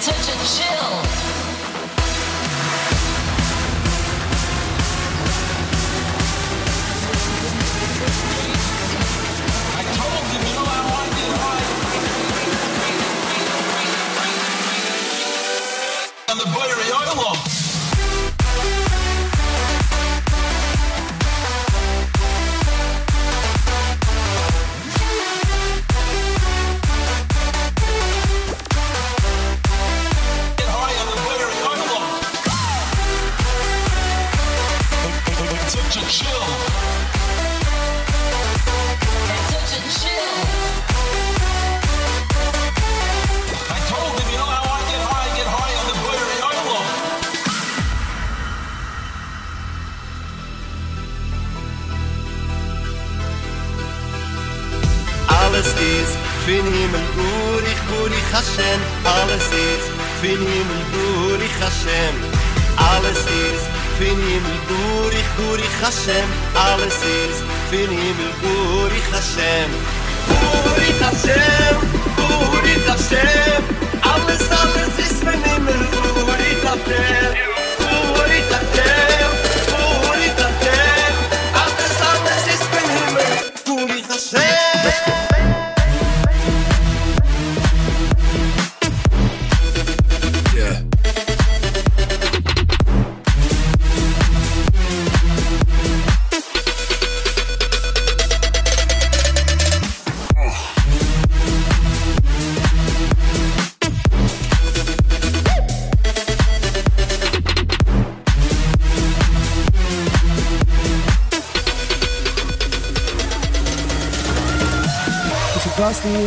Such a chill.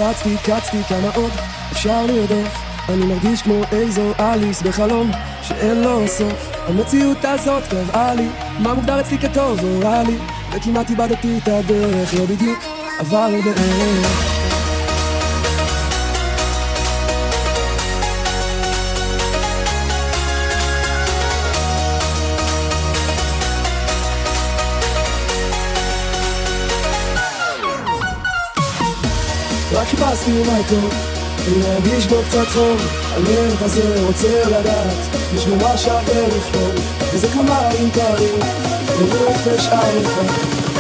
רצתי, קצתי, כמה עוד אפשר לרדוף? אני מרגיש כמו איזו אליס בחלום שאין לו סוף. המציאות הזאת קבעה לי מה מוגדר אצלי כטוב או רע לי וכמעט איבדתי את הדרך, לא בדיוק, אבל בערך חיפשתי מייקל, להרגיש בו קצת חום, הלב הזה רוצה לדעת, יש מה שווה לכתוב, וזה כמו מים קרים, ונפש עייפה,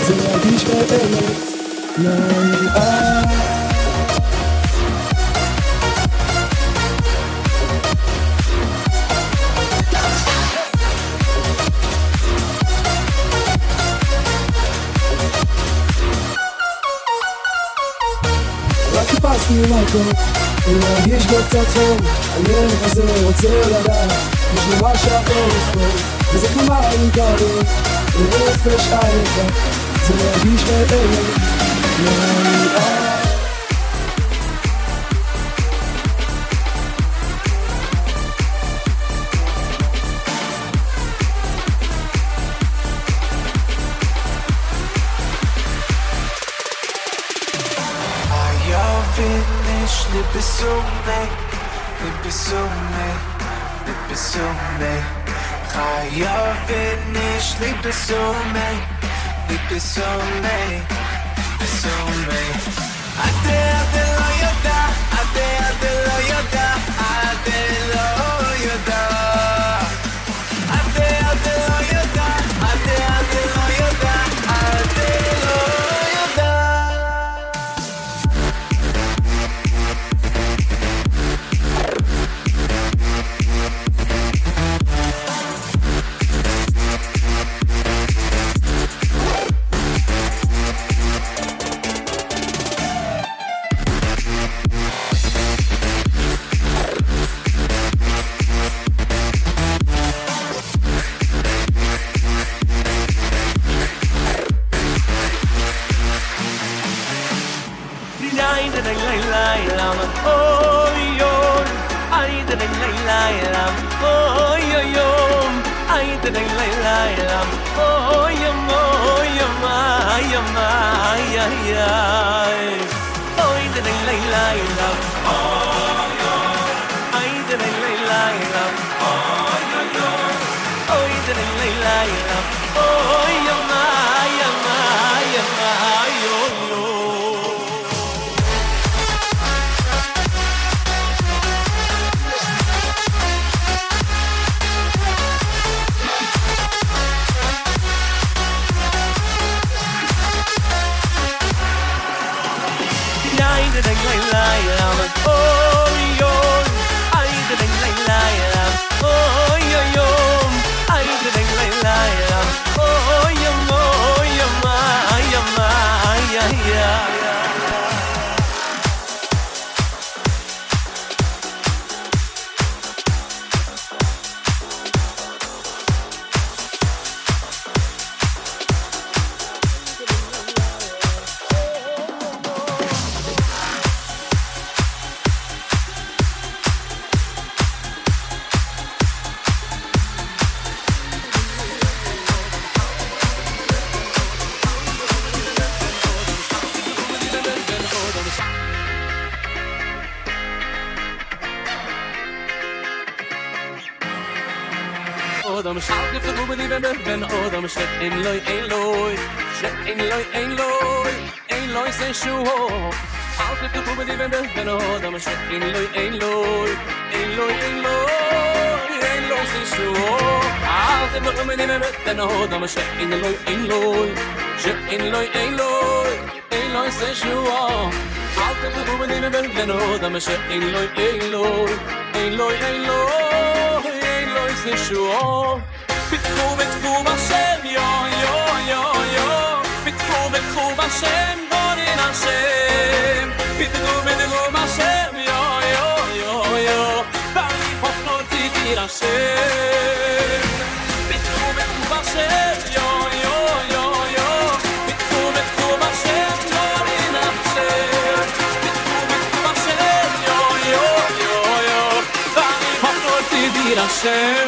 זה להרגיש באמת נעים חיפשתי מקום ולהרגיש בו קצת חום הילד הזה רוצה לדעת יש לו מה שאפשר לכתוב וזה כמו מים קרים לנפש עייפה זה להרגיש באלף be soulmate, we'd be soulmate, we'd be soulmate. ein loy ein loy shen ein loy ein loy ein loy sen shu ho aus de tuba de ben ben ho da ma shen ein loy ein loy ein loy ein loy ein loy sen shu ho aus de tuba de ben ben ho da ma shen ein loy ein loy shen ein loy ein loy ein loy sen shu ho aus de tuba de ben ben ho da ma shen ein loy ein loy ein loy ein loy ein loy sen shu ho Pitkuvet kuvaset masem Bittu bittu masem Yo yo yo yo Bari poftoti tirasem Bittu bittu masem Yo yo yo yo Bittu bittu masem Dorina masem Bittu bittu masem Yo yo yo yo Bari poftoti tirasem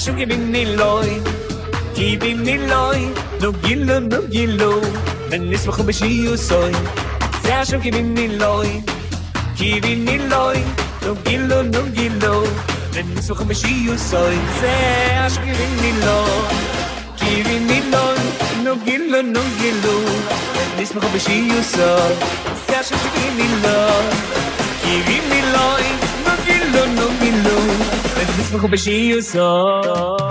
shum ki bin ni loy. Ki ni loy. No gillo no gillo. Men nis bakhu bashi yo soy ze shum ki bin ni loy. Ki ni loy. No gillo no gillo. Men nis bakhu bashi yo soy ze shum ki bin ni loy. Ki ni loy. No gillo no gillo. Men nis bakhu bashi yo soy ze shum ki bin ni loy. com peixinho só.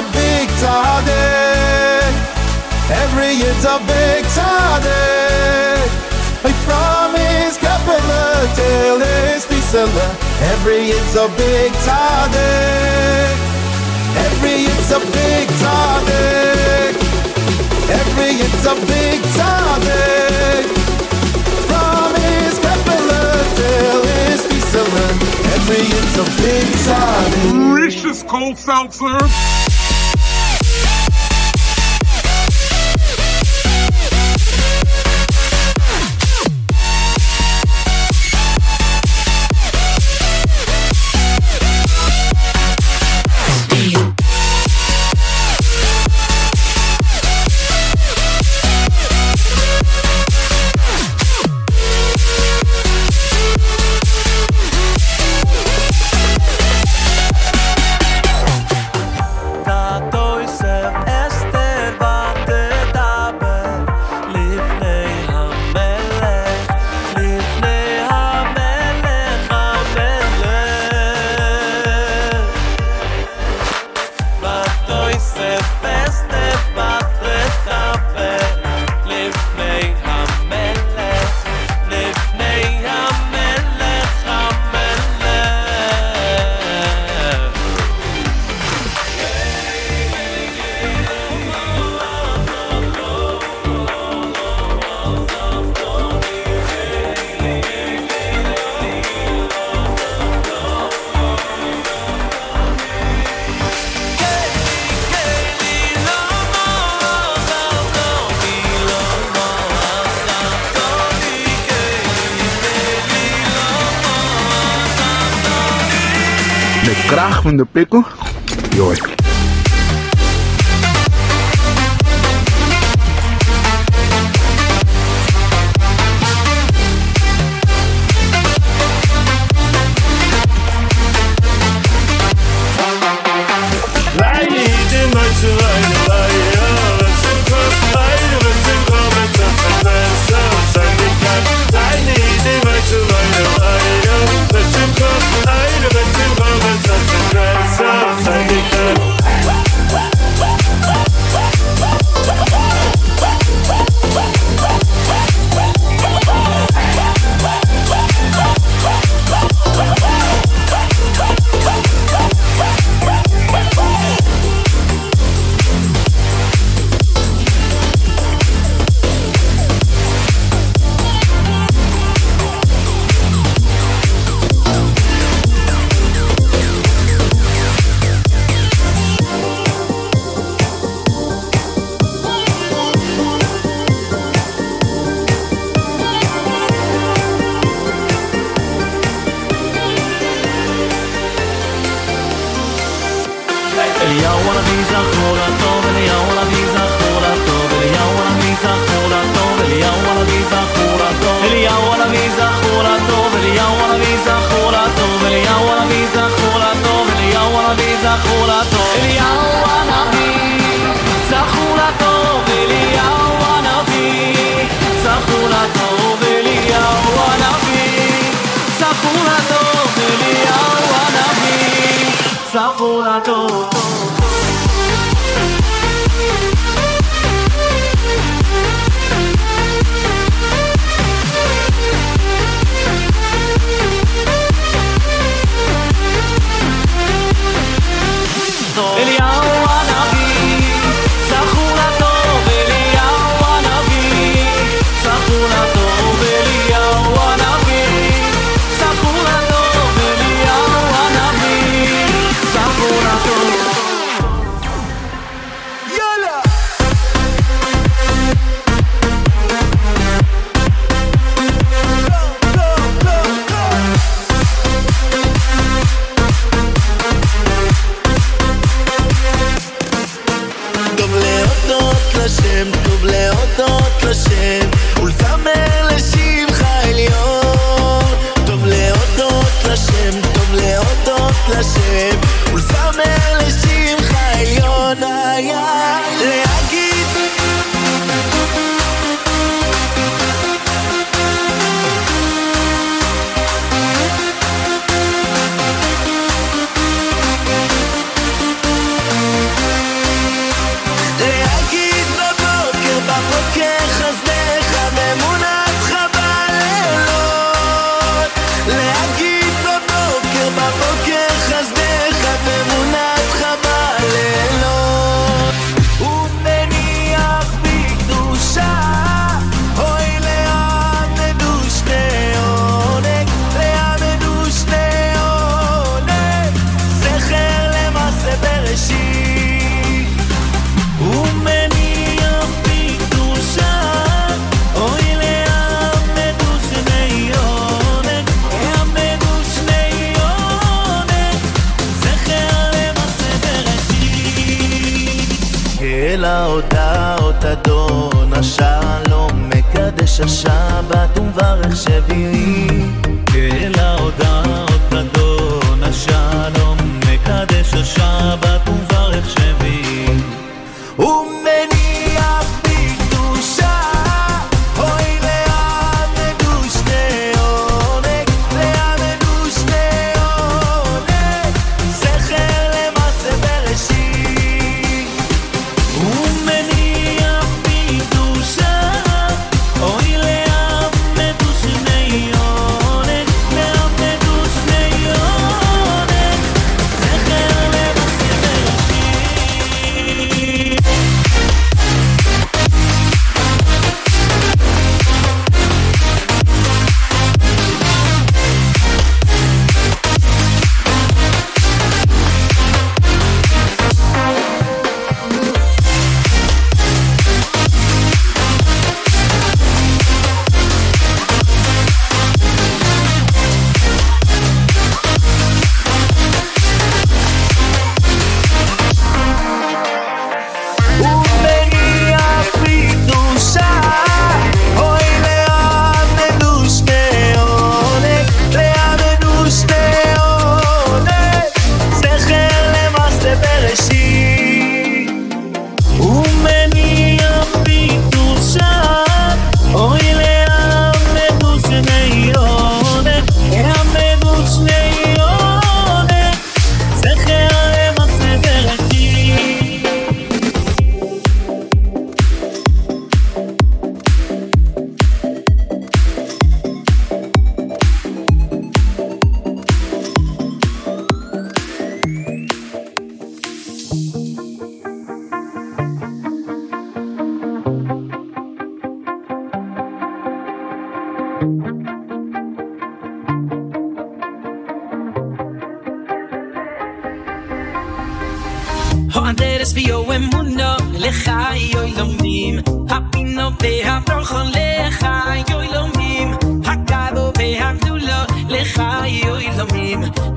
A big tzaddik. Every it's a big. Like from his capital till his fisala. Every it's a big tzaddik. Every it's a big tzaddik. Every it's a big tzaddik. From his capital till his fisala. Every it's a big tzaddik. Delicious cold seltzer. Van de pikken. Joh. go.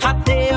hot day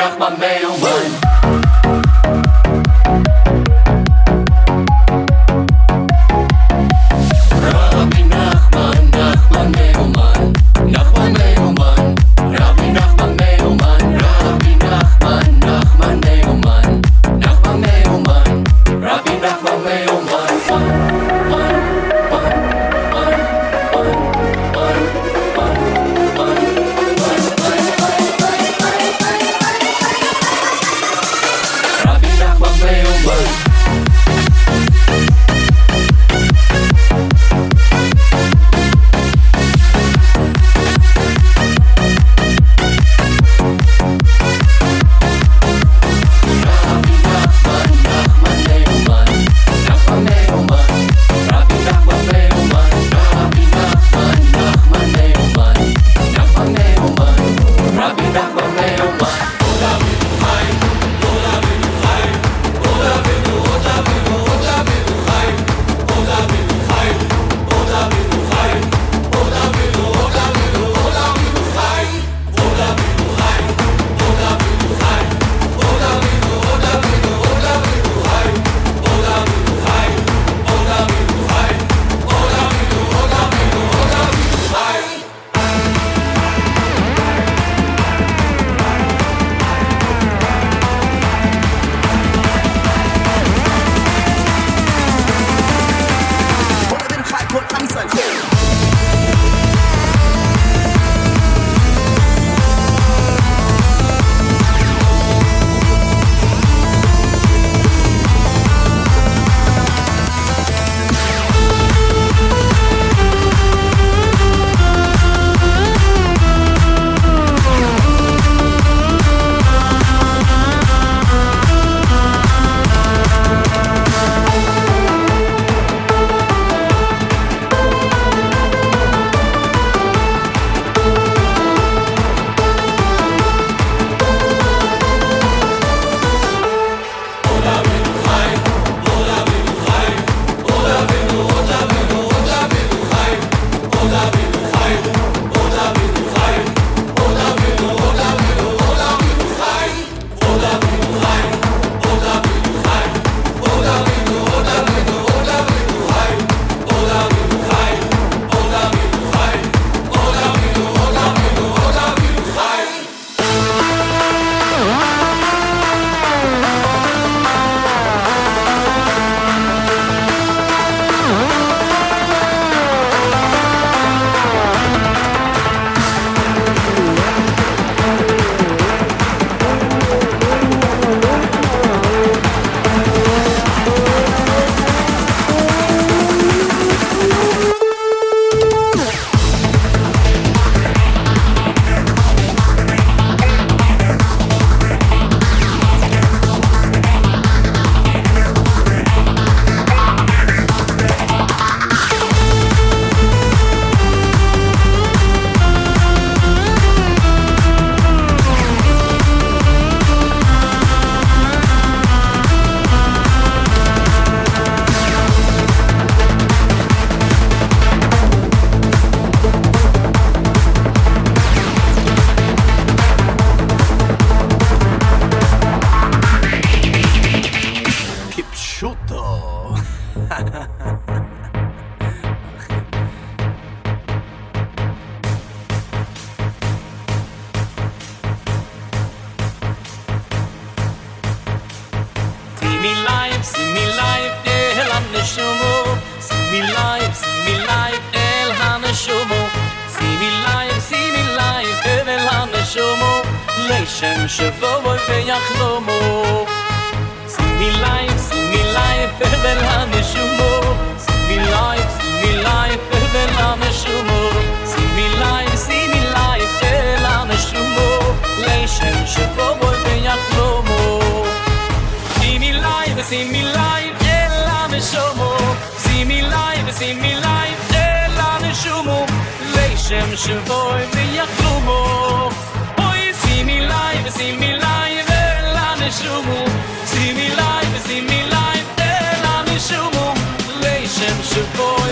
knock my man.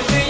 with.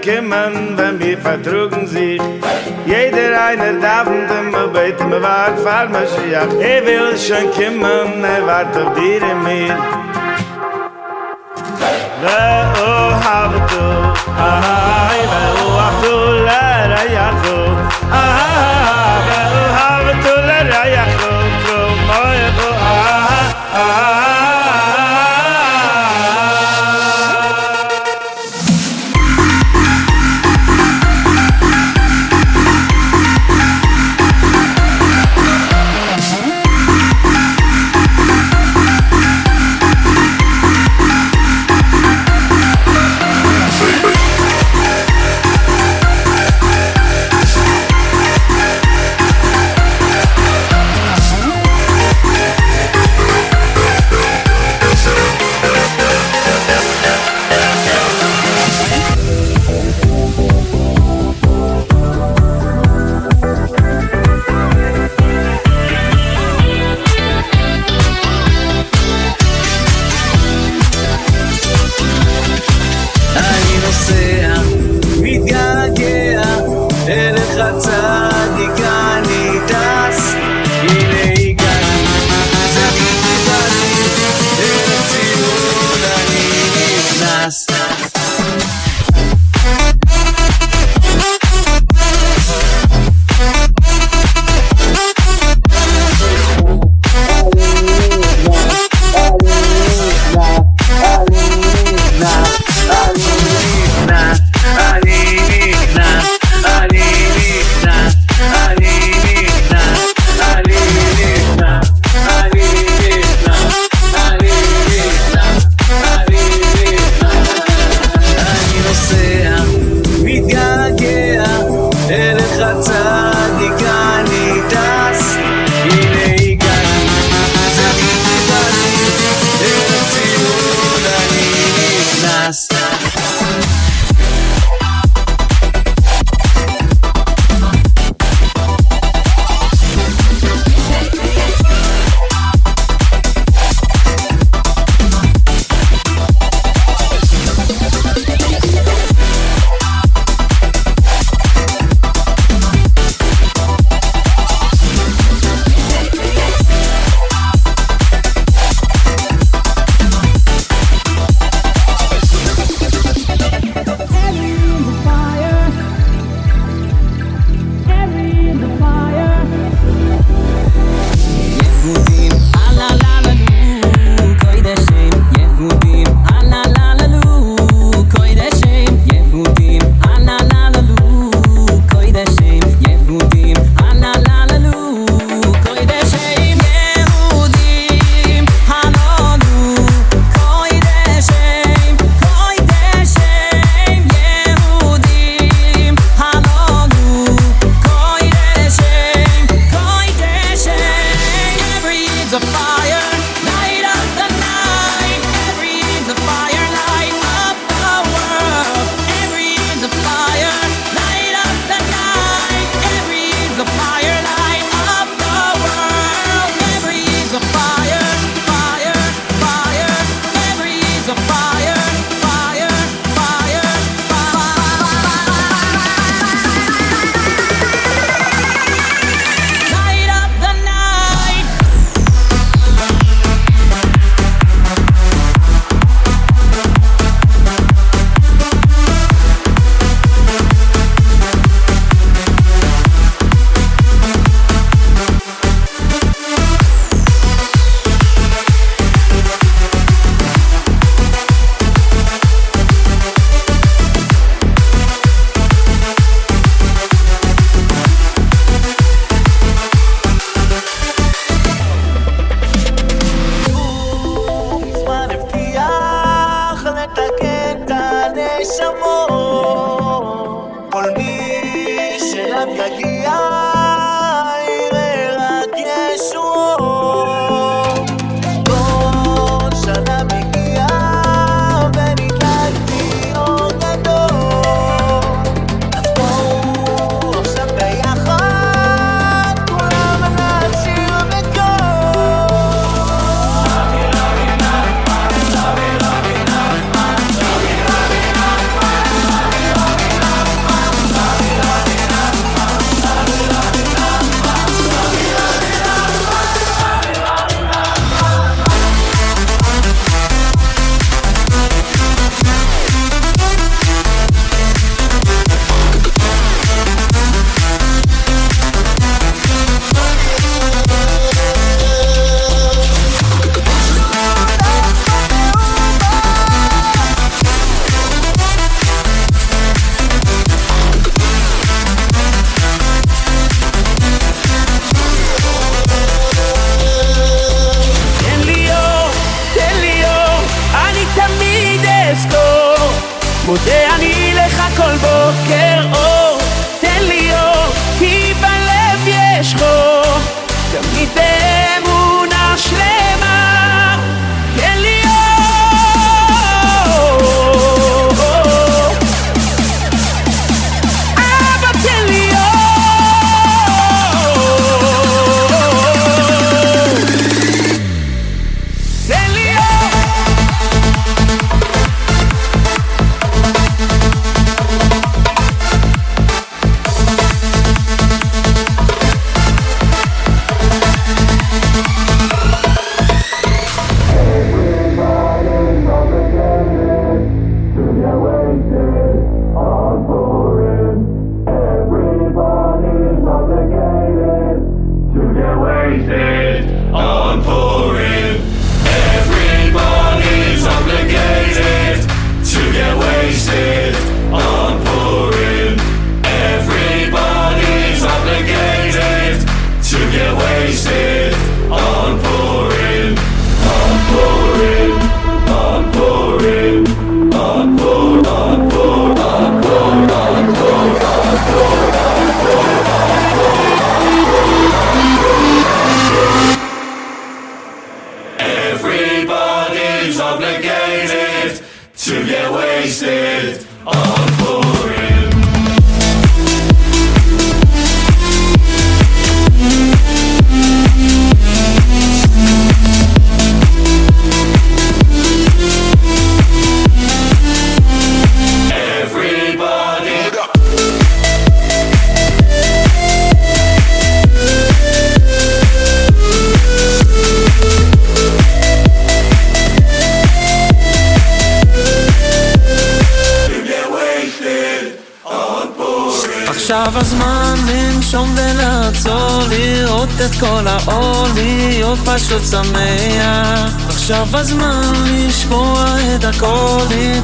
kimmen, wenn wir vertrugen sich. Jeder einer darf und immer beten, mir wart fahr Mashiach. Er will schon kimmen, er wart auf dir in mir. Ve o oh, havtu, ahai, ve o oh, havtu,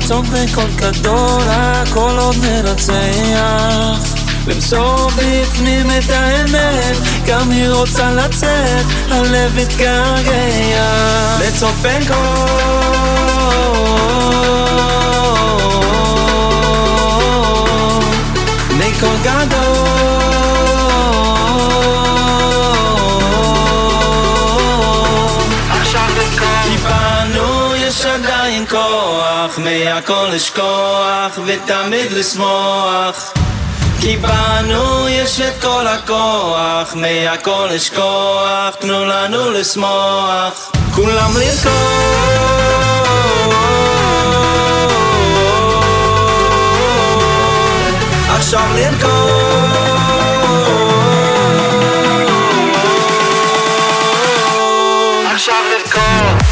לצעוק בקול גדול הכל עוד מרצח. למסור בפנים את האמת גם היא רוצה לצאת הלב מתגעגע לצעוק בקול כוח, מהכל לשכוח ותמיד לשמוח. כי בנו יש את כל הכוח, מהכל לשכוח, תנו לנו לשמוח. כולם לרקוד. עכשיו לרקוד. עכשיו לרקוד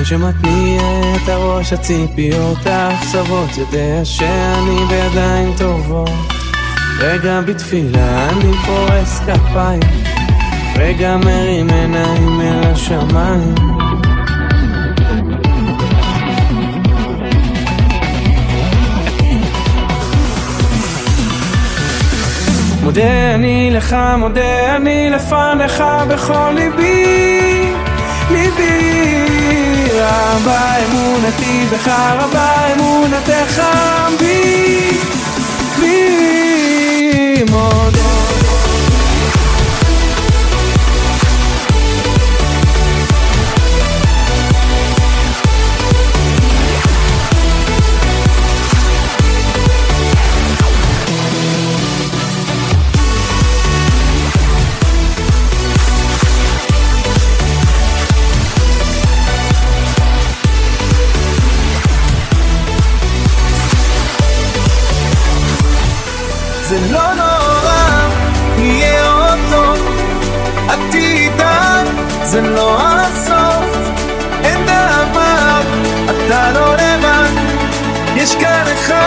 לפני שמתניע את הראש הציפיות האכזבות יודע שאני בידיים טובות. רגע בתפילה אני פורס כפיים. רגע מרים עיניים אל השמיים. מודה אני לך, מודה אני לפניך בכל ליבי, ליבי. רבה אמונתי בך, רבה אמונתך בי, בי. מודה זה לא הסוף, אין דבר, אתה לא לבד, יש כאן אחד,